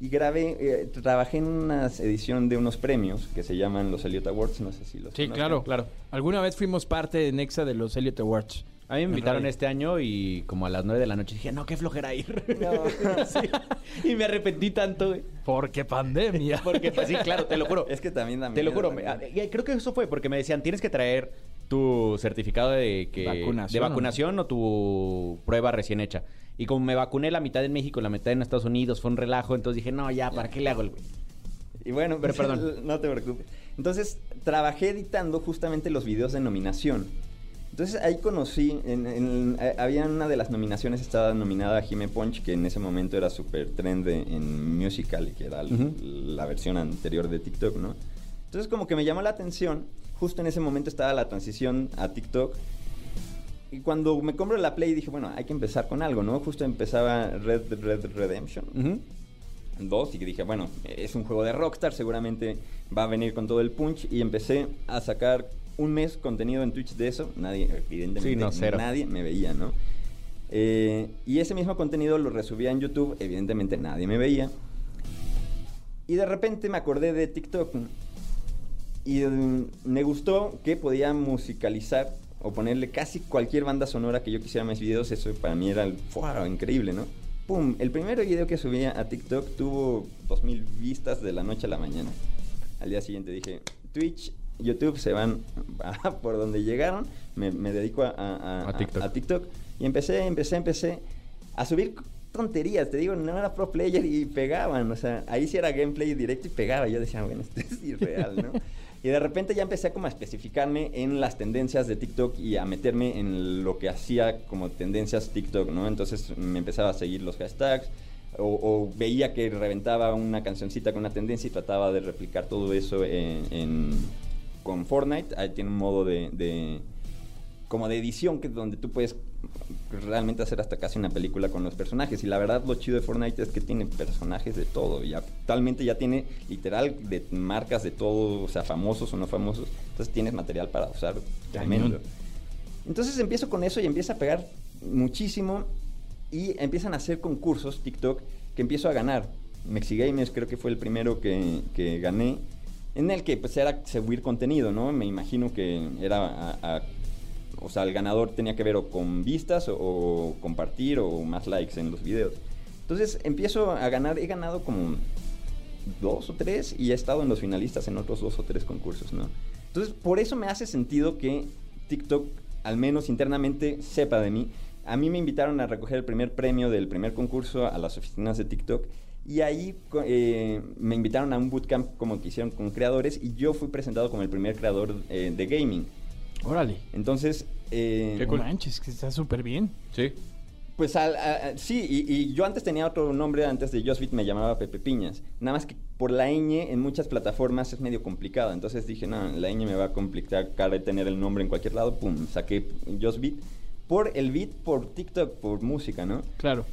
y grabé, eh, trabajé en una edición de unos premios que se llaman los Elliot Awards, no sé si los Sí, claro, claro. Alguna vez fuimos parte de Nexa de los Elliot Awards. A mí me invitaron este año y como a las 9 de la noche dije, no, qué flojera ir. Sí. Y me arrepentí tanto, güey. Porque pandemia. Porque, pues sí, claro, te lo juro. Es que también da Te lo miedo, juro. me- también. ah, Creo que eso fue porque me decían, tienes que traer tu certificado de que Vacunación, de vacunación o tu prueba recién hecha. Y como me vacuné la mitad en México, la mitad en Estados Unidos, fue un relajo, entonces dije, no, ya, ¿para qué le hago el güey? Y bueno, Pero perdón. No te preocupes. Entonces, trabajé editando justamente los videos de nominación. Entonces ahí conocí, en, en- eh, había una de las nominaciones, estaba nominada Jime Punch, que en ese momento era súper trend de- en Musical, que era la versión anterior de TikTok, ¿no? Entonces como que me llamó la atención, justo en ese momento estaba la transición a TikTok. Y cuando me compro la Play dije, bueno, hay que empezar con algo, ¿no? Justo empezaba Red Red Redemption. Ujú. 2 y que dije, bueno, es un juego de Rockstar, seguramente va a venir con todo el punch y empecé a sacar un mes contenido en Twitch de eso, nadie, evidentemente, Sí, no, cero. nadie me veía, ¿no? Eh, y ese mismo contenido lo resubía en YouTube, evidentemente nadie me veía. Y de repente me acordé de TikTok y mm, me gustó que podía musicalizar o ponerle casi cualquier banda sonora que yo quisiera a mis videos. Eso para mí era increíble, ¿no? ¡Pum! El primer video que subía a TikTok tuvo 2000 vistas de la noche a la mañana. Al día siguiente dije, Twitch, YouTube se van a- por donde llegaron. Me, me dedico a, TikTok. a TikTok. Y empecé, empecé, empecé a subir tonterías. Te digo, no era pro player y pegaban. O sea, ahí sí era gameplay directo y pegaba. Yo decía, bueno, esto es irreal, ¿no? Y de repente ya empecé como a especificarme en las tendencias de TikTok y a meterme en lo que hacía como tendencias TikTok, ¿no? Entonces me empezaba a seguir los hashtags o, o veía que reventaba una cancioncita con una tendencia y trataba de replicar todo eso en, en- con Fortnite. Ahí tiene un modo de, de- como de edición que donde tú puedes realmente hacer hasta casi una película con los personajes y la verdad lo chido de Fortnite es que tiene personajes de todo y actualmente ya tiene literal de marcas de todo, o sea, famosos o no famosos, entonces tienes material para usar tremendo. Entonces empiezo con eso y empieza a pegar muchísimo y empiezan a hacer concursos TikTok que empiezo a ganar. Mexigamers creo que fue el primero que, que gané, en el que pues era subir contenido, ¿no? Me imagino que era o sea, el ganador tenía que ver o con vistas o, o compartir o más likes en los videos. Entonces empiezo a ganar, he ganado como dos o tres y he estado en los finalistas en otros dos o tres concursos, ¿no? Entonces, por eso me hace sentido que TikTok, al menos internamente, sepa de mí. A mí me invitaron a recoger el primer premio del primer concurso a las oficinas de TikTok y ahí eh, me invitaron a un bootcamp como que hicieron con creadores y yo fui presentado como el primer creador eh, de gaming. Órale. Entonces, eh, Qué manches, que está súper bien. Sí. pues al- a- sí, y, y yo antes tenía otro nombre, antes de Josbit me llamaba Pepe Piñas. Nada más que por la ñ en muchas plataformas es medio complicado. Entonces dije, no, la ñ me va a complicar cara de tener el nombre en cualquier lado. Pum, saqué Josbit. Por el beat, por TikTok, por música, ¿no? Claro.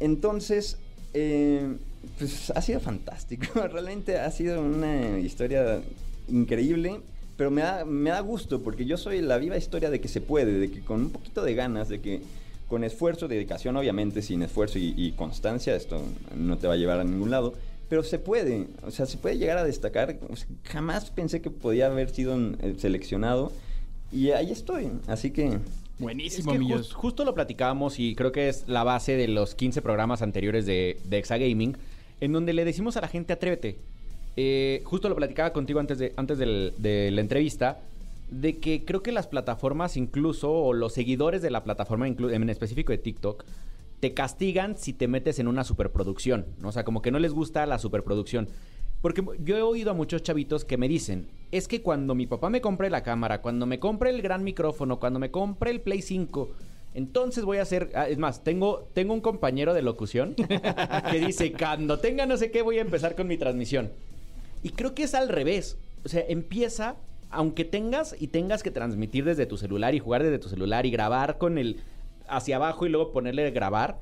Entonces, eh, pues ha sido fantástico. Realmente ha sido una historia increíble. Pero me da, me da gusto porque yo soy la viva historia de que se puede, de que con un poquito de ganas, de que con esfuerzo, dedicación, obviamente sin esfuerzo y, constancia, esto no te va a llevar a ningún lado. Pero se puede, o sea, se puede llegar a destacar. Jamás pensé que podía haber sido eh, seleccionado. Y ahí estoy. Así que Buenísimo, Es que justo lo platicábamos y creo que es la base de los 15 programas anteriores de, de Exagaming, en donde le decimos a la gente, atrévete. Eh, justo lo platicaba contigo antes, de, antes del- de la entrevista, de que creo que las plataformas incluso, o los seguidores de la plataforma, en específico de TikTok, te castigan si te metes en una superproducción. ¿no? O sea, como que no les gusta la superproducción. Porque yo he oído a muchos chavitos que me dicen, es que cuando mi papá me compre la cámara, cuando me compre el gran micrófono, cuando me compre el Play 5, entonces voy a hacer... ah, Es más, tengo, tengo un compañero de locución que dice, cuando tenga no sé qué, voy a empezar con mi transmisión. Y creo que es al revés. O sea, empieza, aunque tengas y tengas que transmitir desde tu celular y jugar desde tu celular y grabar con el hacia abajo y luego ponerle grabar.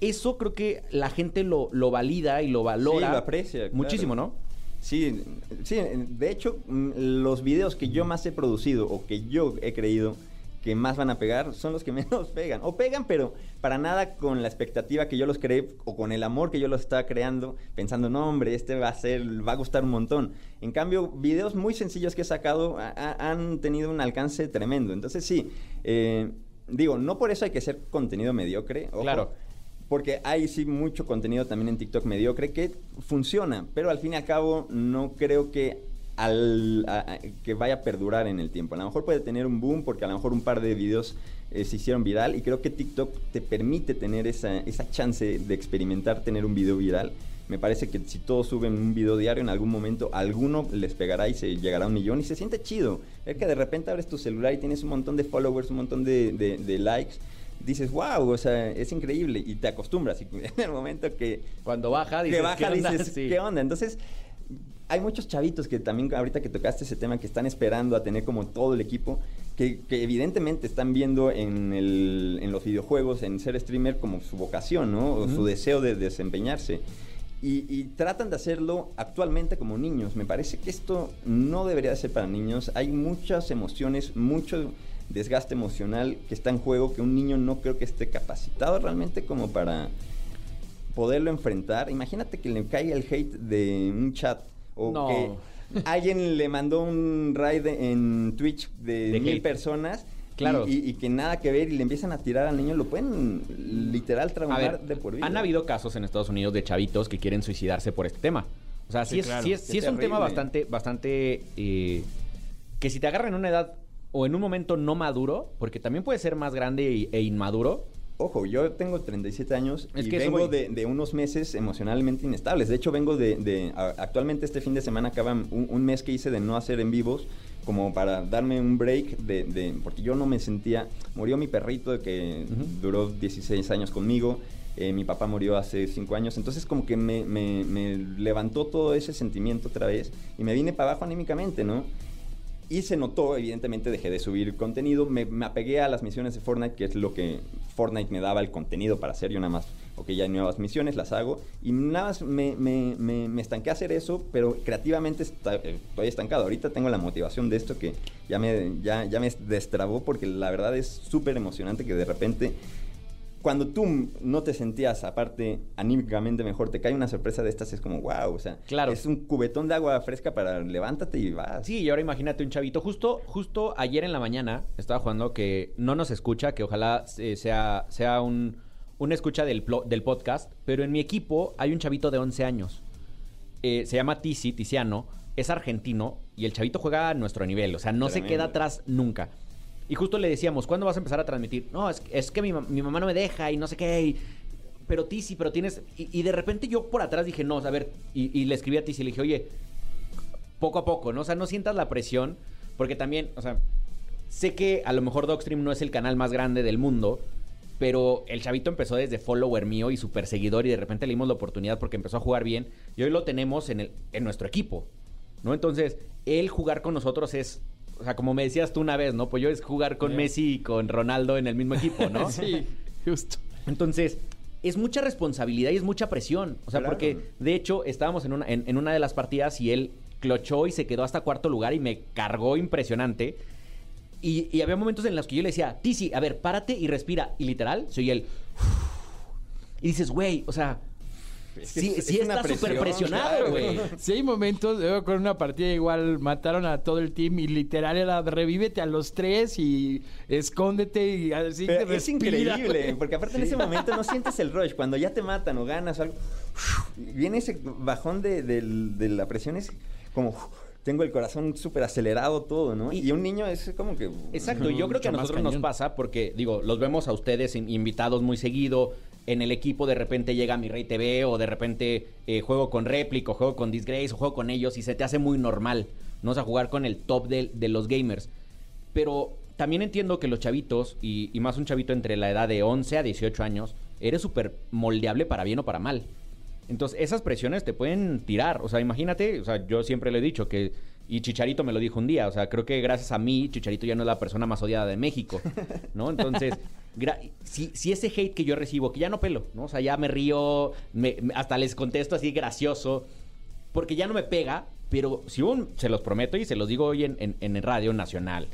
Eso creo que la gente lo, lo valida y lo valora. Sí, lo aprecia, claro. Muchísimo, ¿no? Sí, sí, de hecho, mm, los videos que yo más he producido o que yo he creído que más van a pegar son los que menos pegan. O pegan, pero para nada con la expectativa que yo los creé o con el amor que yo los estaba creando, pensando, no, hombre, este va a ser, va a gustar un montón. En cambio, videos muy sencillos que he sacado ha- ha- han tenido un alcance tremendo. Entonces, sí, eh, digo, no por eso hay que ser contenido mediocre. ojo, Claro. Porque hay sí mucho contenido también en TikTok mediocre que funciona, pero al fin y al cabo no creo que al, que vaya a perdurar en el tiempo. A lo mejor puede tener un boom porque a lo mejor un par de videos eh, se hicieron viral y creo que TikTok te permite tener esa, esa chance de experimentar tener un video viral. Me parece que si todos suben un video diario, en algún momento alguno les pegará y se llegará a un millón y se siente chido. Es que de repente abres tu celular y tienes un montón de followers, un montón de- de likes. Dices, wow, o sea, es increíble y te acostumbras. Y en el momento que, Cuando baja, dices, que baja, ¿qué onda? dices, Sí. ¿qué onda? Entonces, hay muchos chavitos que también, ahorita que tocaste ese tema, que están esperando a tener como todo el equipo, que, que evidentemente están viendo en, el- en los videojuegos, en ser streamer, como su vocación, ¿no? O su deseo de desempeñarse. Y, y tratan de hacerlo actualmente como niños. Me parece que esto no debería de ser para niños. Hay muchas emociones, mucho desgaste emocional que está en juego, que un niño no creo que esté capacitado realmente como para poderlo enfrentar. Imagínate que le caiga el hate de un chat o No. que alguien le mandó un raid en Twitch de, De mil hate. personas. Claro. Y, y- y que nada que ver y le empiezan a tirar al niño, lo pueden literal traumar ver, de por vida. han habido casos en Estados Unidos de chavitos que quieren suicidarse por este tema. O sea, sí, Sí, es, claro. sí es, Qué sí es un tema bastante, bastante eh, que si te agarran en una edad o en un momento no maduro, porque también puede ser más grande e inmaduro. Ojo, yo tengo 37 años Es y que vengo de, de unos meses emocionalmente inestables. De hecho, vengo de... de- a- actualmente este fin de semana acaba un, un mes que hice de no hacer en vivos como para darme un break de, de- porque yo no me sentía... Murió mi perrito que Ujú. duró 16 años conmigo. eh, mi papá murió hace 5 años. Entonces como que me, me- me levantó todo ese sentimiento otra vez y me vine para abajo anímicamente, ¿no? Y se notó, evidentemente dejé de subir contenido, me, me apegué a las misiones de Fortnite, que es lo que Fortnite me daba el contenido para hacer, yo nada más, ok, ya hay nuevas misiones, las hago, y nada más me, me, me, estanqué a hacer eso, pero creativamente eh, estoy estancado. Ahorita tengo la motivación de esto que ya me, ya, ya me destrabó, porque la verdad es súper emocionante que de repente cuando tú no te sentías, aparte, anímicamente mejor, te cae una sorpresa de estas, es como, wow, o sea, Claro. es un cubetón de agua fresca para levántate y vas. Sí, y ahora imagínate un chavito. Justo, justo ayer en la mañana estaba jugando que no nos escucha, que ojalá eh, sea, sea un, un escucha del, del podcast, pero en mi equipo hay un chavito de 11 años. Eh, se llama Tizi, Tiziano, es argentino y el chavito juega a nuestro nivel, o sea, no se queda atrás nunca. Y justo le decíamos, ¿cuándo vas a empezar a transmitir? No, es, es que mi, mi mamá no me deja y no sé qué. y- pero Tizi, pero tienes... Y, y de repente yo por atrás dije, no, a ver, y, y le escribí a Tizi, le dije, oye, poco a poco, ¿no? O sea, no sientas la presión, porque también, o sea, sé que a lo mejor Dogstream no es el canal más grande del mundo, pero el chavito empezó desde follower mío y super seguidor y de repente le dimos la oportunidad porque empezó a jugar bien y hoy lo tenemos en, el, en nuestro equipo, ¿no? Entonces, él jugar con nosotros es, o sea, como me decías tú una vez, ¿no? Pues yo es jugar con Messi y con Ronaldo en el mismo equipo, ¿no? Sí, justo. Entonces, es mucha responsabilidad y es mucha presión. O sea, Claro. porque de hecho estábamos en una, en, en una de las partidas y él clochó y se quedó hasta cuarto lugar y me cargó impresionante. Y, y había momentos en los que yo le decía, Tizi, a ver, párate y respira. Y literal, soy él. Y dices, güey, o sea, sí, es- sí es una está súper presionado, claro. güey. Sí hay momentos, con una partida igual mataron a todo el team y literal era revívete a los tres y escóndete y así Pero que es respira, increíble, porque aparte en ese momento no sientes el rush. Cuando ya te matan o ganas o algo, viene ese bajón de, la presión, es como tengo el corazón súper acelerado todo, ¿no? Y- Y, un niño es como que... Exacto, y yo creo que a nosotros nos pasa porque, digo, los vemos a ustedes in- invitados muy seguido. En el equipo de repente llega Mi Rey TV o de repente eh, juego con Replic o juego con Disgrace o juego con ellos y se te hace muy normal, ¿no? O jugar con el top de, de los gamers. Pero también entiendo que los chavitos, y, y más un chavito entre la edad de 11 a 18 años, eres súper moldeable para bien o para mal. Entonces, esas presiones te pueden tirar. O sea, imagínate, o sea, yo siempre le he dicho que, y Chicharito me lo dijo un día, o sea, creo que gracias a mí, Chicharito ya no es la persona más odiada de México, ¿no? Entonces, si, si ese hate que yo recibo, que ya no pelo, ¿no? O sea, ya me río, me- hasta les contesto así gracioso, porque ya no me pega, pero si hubo un, se los prometo y se los digo hoy en, en, Radio Nacional,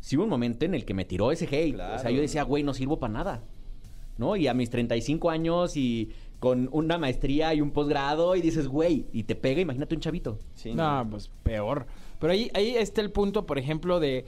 si hubo un momento en el que me tiró ese hate, o sea, yo decía, güey, no sirvo para nada. ¿no? Y a mis 35 años y con una maestría y un posgrado y dices, güey, y te pega, imagínate un chavito. Sí, No, pues peor. Pero ahí, ahí está el punto, por ejemplo, de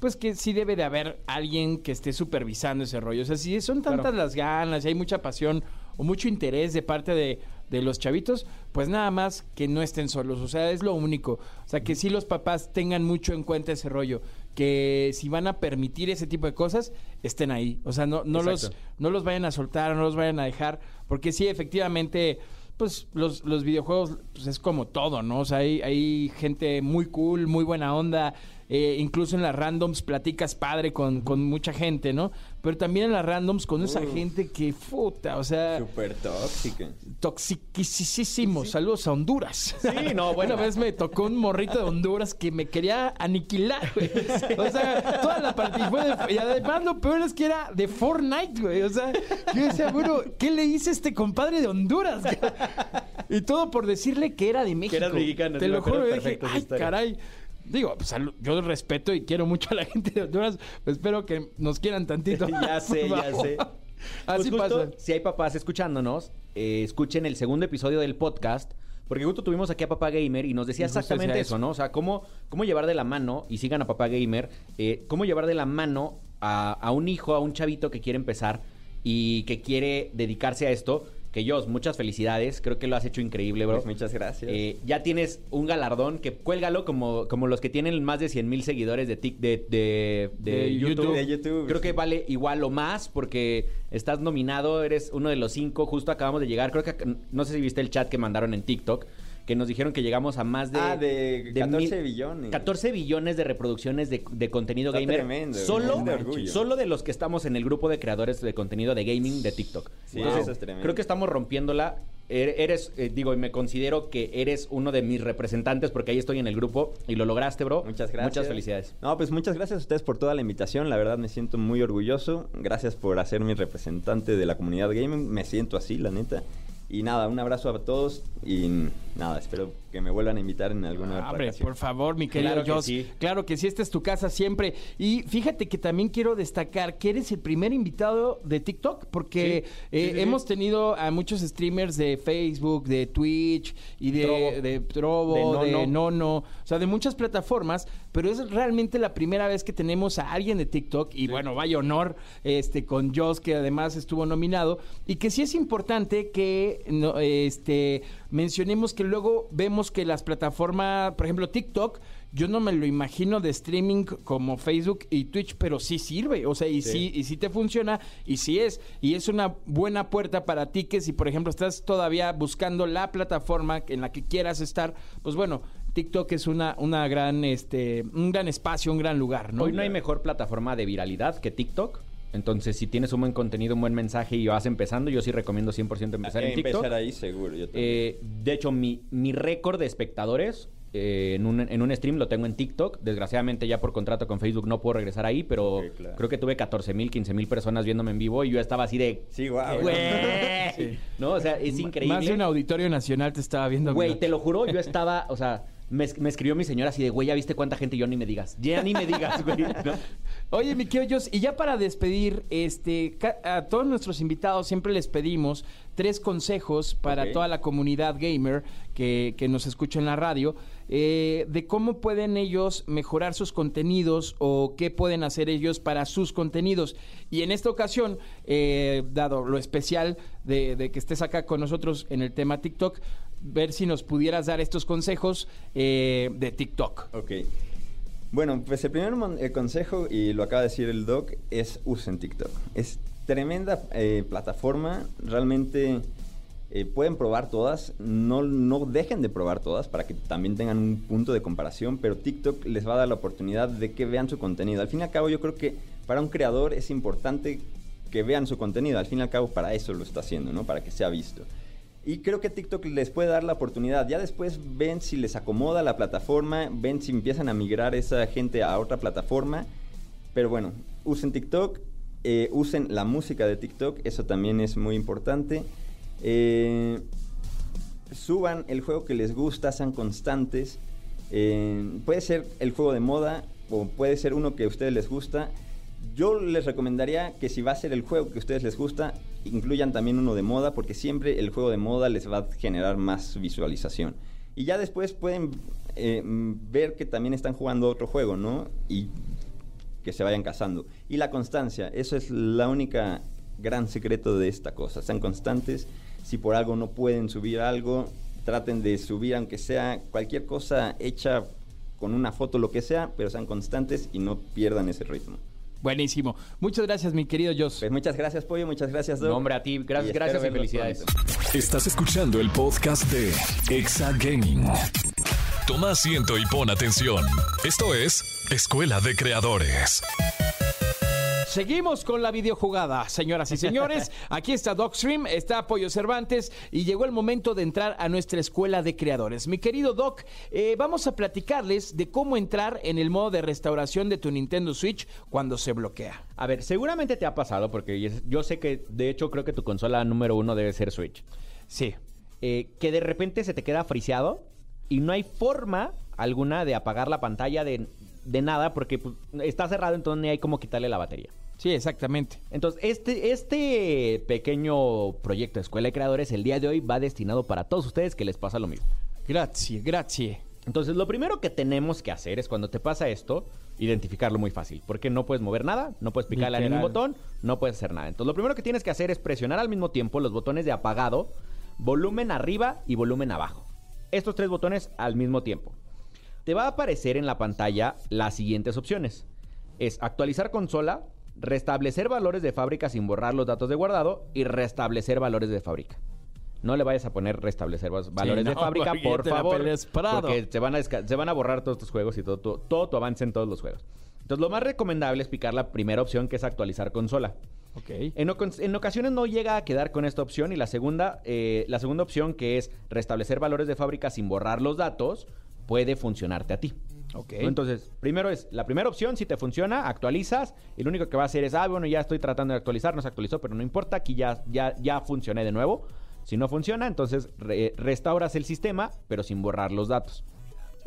pues que sí debe de haber alguien que esté supervisando ese rollo. O sea, si son tantas las ganas y hay mucha pasión o mucho interés de parte de, de los chavitos, pues nada más que no estén solos. O sea, es lo único. O sea, que sí los papás tengan mucho en cuenta ese rollo. Que si van a permitir ese tipo de cosas, estén ahí. O sea, no, no, los, no los vayan a soltar, no los vayan a dejar. Porque sí, efectivamente, pues los, los videojuegos pues, es como todo, ¿no? O sea, hay, hay gente muy cool, muy buena onda. Eh, incluso en las randoms platicas padre con, con mucha gente, ¿no? Pero también en las randoms con esa Uf. gente que puta, o sea, Súper tóxica. toxiquísimo. Saludos a Honduras. Sí, no, bueno. Una vez me tocó un morrito de Honduras que me quería aniquilar, güey. O sea, toda la partida fue de... Y además lo peor es que era de Fortnite, güey. O sea, yo decía, bueno, ¿qué le hice a este compadre de Honduras? güey? Y todo por decirle que era de México. eras mexicano, Te lo juro, yo dije, ay, historia". caray. Digo, pues, yo respeto y quiero mucho a la gente de Honduras. Pues espero que nos quieran tantito. Ya sé, ya sé. Así Pues justo, pasa. Si hay papás escuchándonos, eh, escuchen el segundo episodio del podcast. Porque justo tuvimos aquí a Papá Gamer y nos decía exactamente decía eso, eso. ¿no? O sea, cómo, cómo llevar de la mano, y sigan a Papá Gamer, eh, cómo llevar de la mano a, a un hijo, a un chavito que quiere empezar y que quiere dedicarse a esto. Que yo, muchas felicidades, creo que lo has hecho increíble, bro. Muchas gracias. Eh, ya tienes un galardón que cuélgalo como, como los que tienen más de 100 mil seguidores de, tic- de, de, de De YouTube. YouTube. De YouTube, Creo que vale igual o más porque estás nominado, eres uno de los cinco, justo acabamos de llegar. Creo que no sé si viste el chat que mandaron en TikTok, que nos dijeron que llegamos a más de... ah, de, 14 mil- billones. 14 billones de reproducciones de, de contenido Está gamer. tremendo, solo, de solo de los que estamos en el grupo de creadores de contenido de gaming de TikTok. Sí, Entonces, eso es tremendo. creo que estamos rompiéndola. Er- Eres, eh, digo, y me considero que eres uno de mis representantes porque ahí estoy en el grupo y lo lograste, bro. Muchas gracias. Muchas felicidades. No, pues muchas gracias a ustedes por toda la invitación. La verdad me siento muy orgulloso. Gracias por hacer mi representante de la comunidad gaming. Me siento así, la neta. Y nada, un abrazo a todos y nada, espero que me vuelvan a invitar en alguna otra Hombre, ocasión. por favor, mi querido Claro que sí. Claro que sí, esta es tu casa siempre. Y fíjate que también quiero destacar que eres el primer invitado de TikTok, porque Sí, eh, sí, sí, sí. hemos tenido a muchos streamers de Facebook, de Twitch y de Trovo. de, Trovo, De de Nono. Nono, o sea, de muchas plataformas, pero es realmente la primera vez que tenemos a alguien de TikTok y bueno, vaya honor este con Joss que además estuvo nominado y que sí es importante que no, este mencionemos que luego vemos que las plataformas, por ejemplo, TikTok yo no me lo imagino de streaming como Facebook y Twitch, pero sí sirve, o sea, y sí, y sí te funciona, y sí es, y es una buena puerta para ti que si, por ejemplo, estás todavía buscando la plataforma en la que quieras estar, pues bueno, TikTok es una, una gran, este, un gran espacio, un gran lugar, ¿no? Hoy no hay mejor plataforma de viralidad que TikTok. Entonces, si tienes un buen contenido, un buen mensaje y vas empezando, yo sí recomiendo 100% empezar en TikTok. empezar ahí seguro. Yo también. Eh, de hecho, mi, mi récord de espectadores eh, en, un, en un stream lo tengo en TikTok. Desgraciadamente, ya por contrato con Facebook no puedo regresar ahí, pero claro. creo que tuve 14 mil, 15 mil personas viéndome en vivo y yo estaba así de. sí, guau. ¡Güey! Sí. ¿No? O sea, es increíble. Más de un auditorio nacional te estaba viendo. Güey, te lo juro, yo estaba, o sea, me, es- me escribió mi señora así de, güey, ya viste cuánta gente yo ni me digas. Ya ni me digas, güey. Oye, mi querido y ya para despedir, este, a todos nuestros invitados siempre les pedimos tres consejos para toda la comunidad gamer que, que nos escucha en la radio, eh, de cómo pueden ellos mejorar sus contenidos o qué pueden hacer ellos para sus contenidos. Y en esta ocasión, eh, dado lo especial de, de que estés acá con nosotros en el tema TikTok, ver si nos pudieras dar estos consejos eh, de TikTok. Ok. Bueno, pues el primer el consejo, y lo acaba de decir el doc, es usen TikTok. Es tremenda eh, plataforma, realmente eh, pueden probar todas, no, no dejen de probar todas para que también tengan un punto de comparación, pero TikTok les va a dar la oportunidad de que vean su contenido. Al fin y al cabo yo creo que para un creador es importante que vean su contenido, al fin y al cabo para eso lo está haciendo, ¿no? Para que sea visto. Y creo que TikTok les puede dar la oportunidad. Ya después ven si les acomoda la plataforma, ven si empiezan a migrar esa gente a otra plataforma. Pero bueno, usen TikTok, eh, usen la música de TikTok, eso también es muy importante. Eh, suban el juego que les gusta, sean constantes. Eh, puede ser el juego de moda o puede ser uno que a ustedes les gusta. Yo les recomendaría que si va a ser el juego que a ustedes les gusta, incluyan también uno de moda, porque siempre el juego de moda les va a generar más visualización. Y ya después pueden eh, ver que también están jugando otro juego, ¿no? Y que se vayan casando. Y la constancia, eso es la única gran secreto de esta cosa. Sean constantes, si por algo no pueden subir algo, traten de subir aunque sea cualquier cosa hecha con una foto, lo que sea, pero sean constantes y no pierdan ese ritmo. Buenísimo. Muchas gracias, mi querido Jos. Pues muchas gracias, Pollo, muchas gracias, Doc. No, hombre, a ti. Gracias, Y gracias y felicidades. Estás escuchando el podcast de Exa Gaming. Toma asiento y pon atención. Esto es Escuela de Creadores. Seguimos con la videojugada, señoras y señores. Aquí está DocStream, está Pollo Cervantes y llegó el momento de entrar a nuestra escuela de creadores. Mi querido Doc, eh, vamos a platicarles de cómo entrar en el modo de restauración de tu Nintendo Switch cuando se bloquea. A ver, seguramente te ha pasado, porque yo sé que, de hecho, creo que tu consola número uno debe ser Switch. Sí. Eh, que de repente se te queda friseado y no hay forma alguna de apagar la pantalla de, de nada porque pues, está cerrado, entonces ni hay como quitarle la batería. Sí, exactamente. Entonces, este, este pequeño proyecto de Escuela de Creadores el día de hoy va destinado para todos ustedes que les pasa lo mismo. Gracias, gracias. Entonces, lo primero que tenemos que hacer es cuando te pasa esto, identificarlo muy fácil. Porque no puedes mover nada, no puedes picarle a ningún botón, no puedes hacer nada. Entonces, lo primero que tienes que hacer es presionar al mismo tiempo los botones de apagado, volumen arriba y volumen abajo. Estos tres botones al mismo tiempo. Te va a aparecer en la pantalla las siguientes opciones. Es actualizar consola, restablecer valores de fábrica sin borrar los datos de guardado y restablecer valores de fábrica. No le vayas a poner restablecer valores de no, fábrica, por favor. Porque se van, a se van a borrar todos tus juegos y todo, tu- todo tu avance en todos los juegos. Entonces, lo más recomendable es picar la primera opción, que es actualizar consola. Ok. En, en ocasiones no llega a quedar con esta opción y la segunda, eh, la segunda opción, que es restablecer valores de fábrica sin borrar los datos, puede funcionarte a ti. Ok. ¿no? Entonces, primero es la primera opción, si te funciona, actualizas y lo único que va a hacer es, ah, bueno, ya estoy tratando de actualizar, no se actualizó, pero no importa, aquí ya, ya, ya funcioné de nuevo. Si no funciona, entonces re- restauras el sistema, pero sin borrar los datos.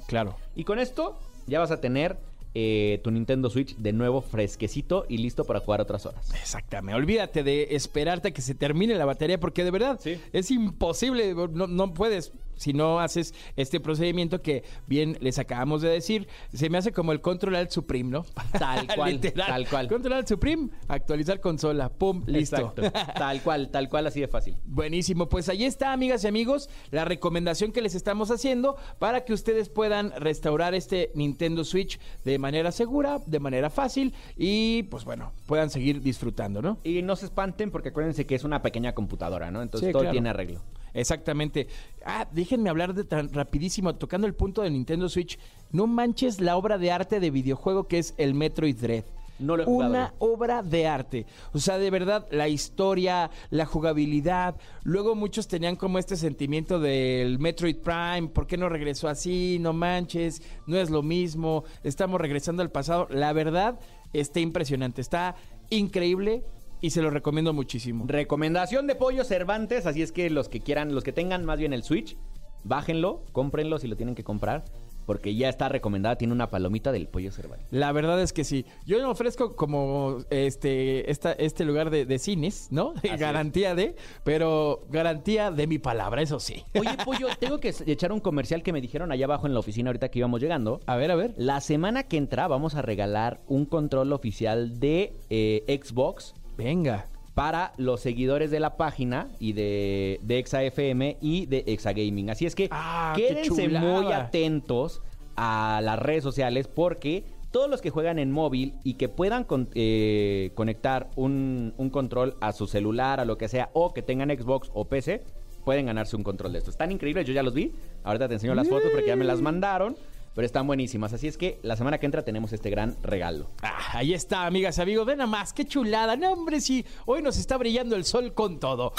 Claro. Y con esto ya vas a tener eh, tu Nintendo Switch de nuevo fresquecito y listo para jugar otras horas. Exactamente. Olvídate de esperarte a que se termine la batería porque de verdad Sí. es imposible. No, no puedes si no haces este procedimiento que bien les acabamos de decir. Se me hace como el Control Alt Supreme, ¿no? Tal cual, Literal. tal cual. Control Alt Supreme, actualizar consola. Pum, listo. Tal cual, tal cual, así de fácil. Buenísimo, pues ahí está, amigas y amigos, la recomendación que les estamos haciendo para que ustedes puedan restaurar este Nintendo Switch de manera segura, de manera fácil y pues bueno, puedan seguir disfrutando, ¿no? Y no se espanten porque acuérdense que es una pequeña computadora, ¿no? Entonces Sí, todo claro. tiene arreglo. Exactamente. Ah, déjenme hablar de tan rapidísimo, tocando el punto de Nintendo Switch. No manches la obra de arte de videojuego que es el Metroid Dread. No lo he Una yo. obra de arte. O sea, de verdad, la historia, la jugabilidad. Luego muchos tenían como este sentimiento del Metroid Prime. ¿Por qué no regresó así? No manches, no es lo mismo. Estamos regresando al pasado. La verdad, está impresionante. Está increíble y se lo recomiendo muchísimo. Recomendación de Pollo Cervantes, así es que los que quieran, los que tengan más bien el Switch, bájenlo, cómprenlo si lo tienen que comprar, porque ya está recomendada, tiene una palomita del Pollo Cervantes. La verdad es que sí. Yo me ofrezco como este, esta, este lugar de, de cines, ¿no? es. garantía de, pero garantía de mi palabra, eso sí. Oye, Pollo, tengo que echar un comercial que me dijeron allá abajo en la oficina ahorita que íbamos llegando. A ver, a ver. La semana que entra vamos a regalar un control oficial de eh, Xbox Venga. para los seguidores de la página y de, de ExaFM y de Exagaming. Así es que Ah, qué quédense muy atentos a las redes sociales porque todos los que juegan en móvil y que puedan con- eh, conectar un, un control a su celular, a lo que sea, o que tengan Xbox o PC, pueden ganarse un control de estos. Están increíbles, yo ya los vi. Ahorita te enseño las fotos porque ya me las mandaron. Pero están buenísimas. Así es que la semana que entra tenemos este gran regalo. Ah, ahí está, amigas y amigos. Ven nada más, qué chulada. No, hombre, sí. Hoy nos está brillando el sol con todo.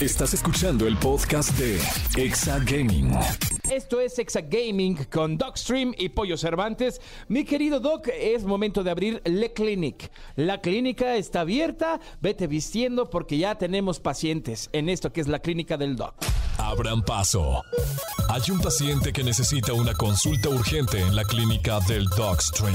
Estás escuchando el podcast de Exa Gaming. Esto es Exa Gaming con DocStream y Pollo Cervantes. Mi querido Doc, es momento de abrir Le Clinic. La clínica está abierta. Vete vistiendo porque ya tenemos pacientes en esto que es la clínica del Doc. Abran paso. Hay un paciente que necesita una consulta urgente en la clínica del Dogstream.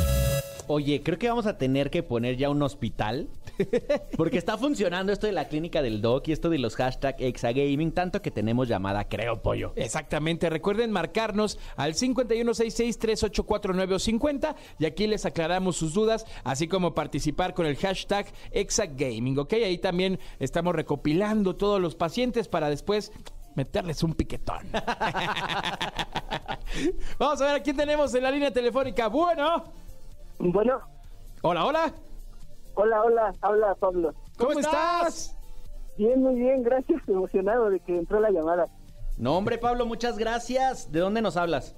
Oye, creo que vamos a tener que poner ya un hospital Porque está funcionando esto de la clínica del doc y esto de los hashtag exagaming, tanto que tenemos llamada Creo Pollo. Exactamente, recuerden marcarnos al 5166-384950 y aquí les aclaramos sus dudas, así como participar con el hashtag Exagaming, ¿ok? Ahí también estamos recopilando todos los pacientes para después meterles un piquetón. Vamos a ver a quién tenemos en la línea telefónica. Bueno. Bueno, Hola, hola. hola, hola, habla Pablo. ¿Cómo, estás? Bien, muy bien, gracias, emocionado de que entró la llamada. No, hombre, Pablo, muchas gracias. ¿De dónde nos hablas?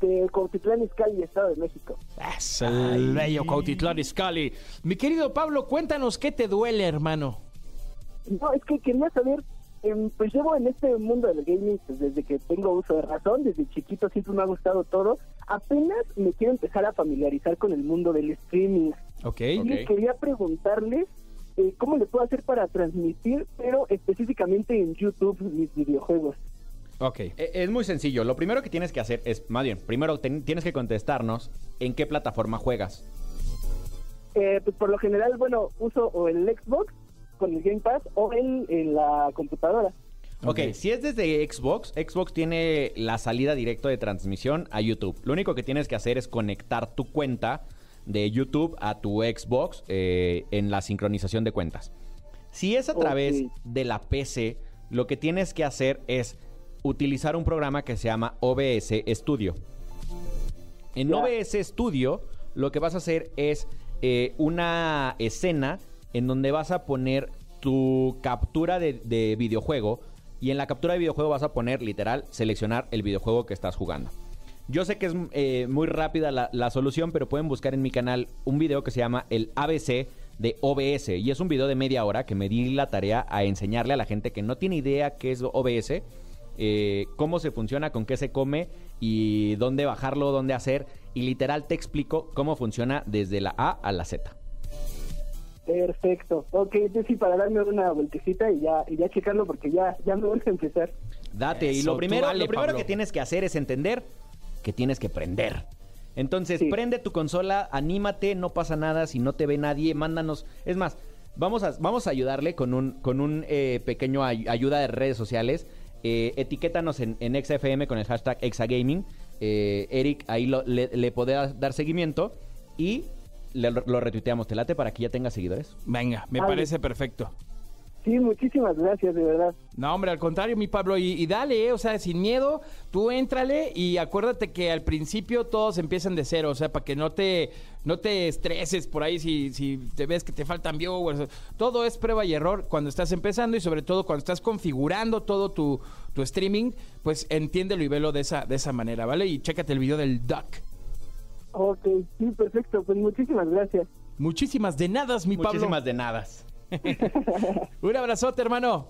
De Cuautitlán Izcalli, Estado de México. Es el bello Cautitlán Izcalli. Mi querido Pablo, cuéntanos qué te duele, hermano. No, es que quería saber, pues llevo en este mundo del gaming pues, desde que tengo uso de razón, desde chiquito siempre me ha gustado todo. Apenas me quiero empezar a familiarizar con el mundo del streaming. Ok. Y quería preguntarles eh, cómo le puedo hacer para transmitir, pero específicamente en YouTube, mis videojuegos. Ok. Eh, Es muy sencillo. Lo primero que tienes que hacer es, más bien, primero ten- tienes que contestarnos en qué plataforma juegas. Eh, pues por lo general, bueno, uso o el Xbox con el Game Pass o en la computadora. Ok, Ok. si es desde Xbox, Xbox tiene la salida directa de transmisión a YouTube. Lo único que tienes que hacer es conectar tu cuenta de YouTube a tu Xbox eh, en la sincronización de cuentas. Si es a través de la PC, lo que tienes que hacer es utilizar un programa que se llama OBS Studio. En. OBS Studio, lo que vas a hacer es eh, una escena en donde vas a poner tu captura de, de videojuego y en la captura de videojuego vas a poner literal seleccionar el videojuego que estás jugando. Yo sé que es eh, muy rápida la, la solución, pero pueden buscar en mi canal un video que se llama el ABC de OBS y es un video de media hora que me di la tarea a enseñarle a la gente que no tiene idea qué es OBS, eh, cómo se funciona, con qué se come y dónde bajarlo, dónde hacer y literal te explico cómo funciona desde la A a la Z. Perfecto. Ok, entonces sí, para darme una vueltecita y ya, y ya checarlo porque ya, ya me voy a empezar. Date. y lo primero, dale, lo primero Pablo. que tienes que hacer es entender que tienes que prender. Entonces, Sí. prende tu consola, anímate, no pasa nada, si no te ve nadie, mándanos. Es más, vamos a, vamos a ayudarle con un, con un eh, pequeño ay- ayuda de redes sociales. Eh, etiquétanos en, en XFM con el hashtag Exagaming. Eh, Eric ahí lo- le, le podrá dar seguimiento y le- lo retuiteamos. ¿Te late para que ya tenga seguidores? Venga, me parece perfecto. Sí, muchísimas gracias, de verdad. No, hombre, al contrario, mi Pablo, y, y dale, eh, o sea, sin miedo, tú éntrale y acuérdate que al principio todos empiezan de cero, o sea, para que no te, no te estreses por ahí si, si te ves que te faltan viewers. Todo es prueba y error cuando estás empezando y sobre todo cuando estás configurando todo tu, tu streaming, pues entiéndelo y velo de esa, de esa manera, ¿vale? Y chécate el video del duck. Ok, sí, perfecto. Pues muchísimas gracias. Muchísimas de nada, mi Pablo. Muchísimas de nada. Un abrazote, hermano.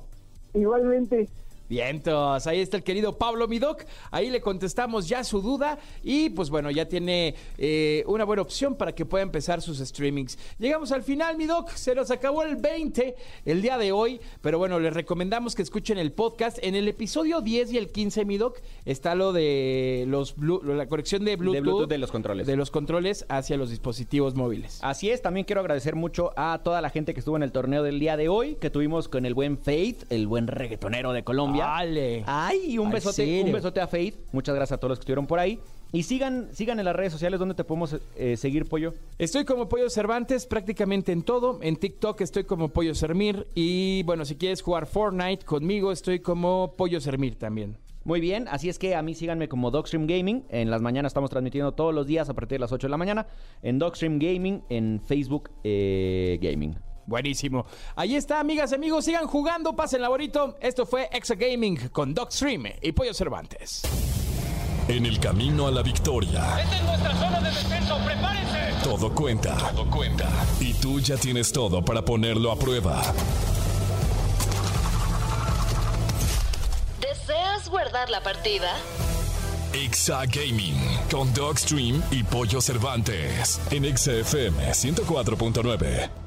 Igualmente. Vientos, ahí está el querido Pablo Midoc, ahí le contestamos ya su duda y pues bueno, ya tiene eh, una buena opción para que pueda empezar sus streamings. Llegamos al final, Midoc, se nos acabó el 20 el día de hoy, pero bueno, les recomendamos que escuchen el podcast. En el episodio 10 y el 15, Midoc, está lo de los Blu- la conexión de Bluetooth, Bluetooth de los controles. de los controles hacia los dispositivos móviles. Así es, también quiero agradecer mucho a toda la gente que estuvo en el torneo del día de hoy, que tuvimos con el buen Faith, el buen reggaetonero de Colombia. Vale. Ay, un ¿En besote, serio? un besote a Faith. Muchas gracias a todos los que estuvieron por ahí. Y sigan, sigan en las redes sociales donde te podemos eh, seguir, Pollo. Estoy como Pollo Cervantes prácticamente en todo. En TikTok estoy como Pollo Sermir. Y bueno, si quieres jugar Fortnite conmigo, estoy como Pollo Sermir también. Muy bien, así es que a mí síganme como Dogstream Gaming. En las mañanas estamos transmitiendo todos los días a partir de las 8 de la mañana en Dogstream Gaming, en Facebook eh, Gaming. Buenísimo. Ahí está, amigas y amigos. Sigan jugando, pasen la bonito. Esto fue Exa Gaming con Doc Stream y Pollo Cervantes. En el camino a la victoria, Esta es nuestra zona de descenso, prepárense. todo cuenta. Todo cuenta. Y tú ya tienes todo para ponerlo a prueba. ¿Deseas guardar la partida? Exa Gaming con Dogstream y Pollo Cervantes en Exa FM 104.9.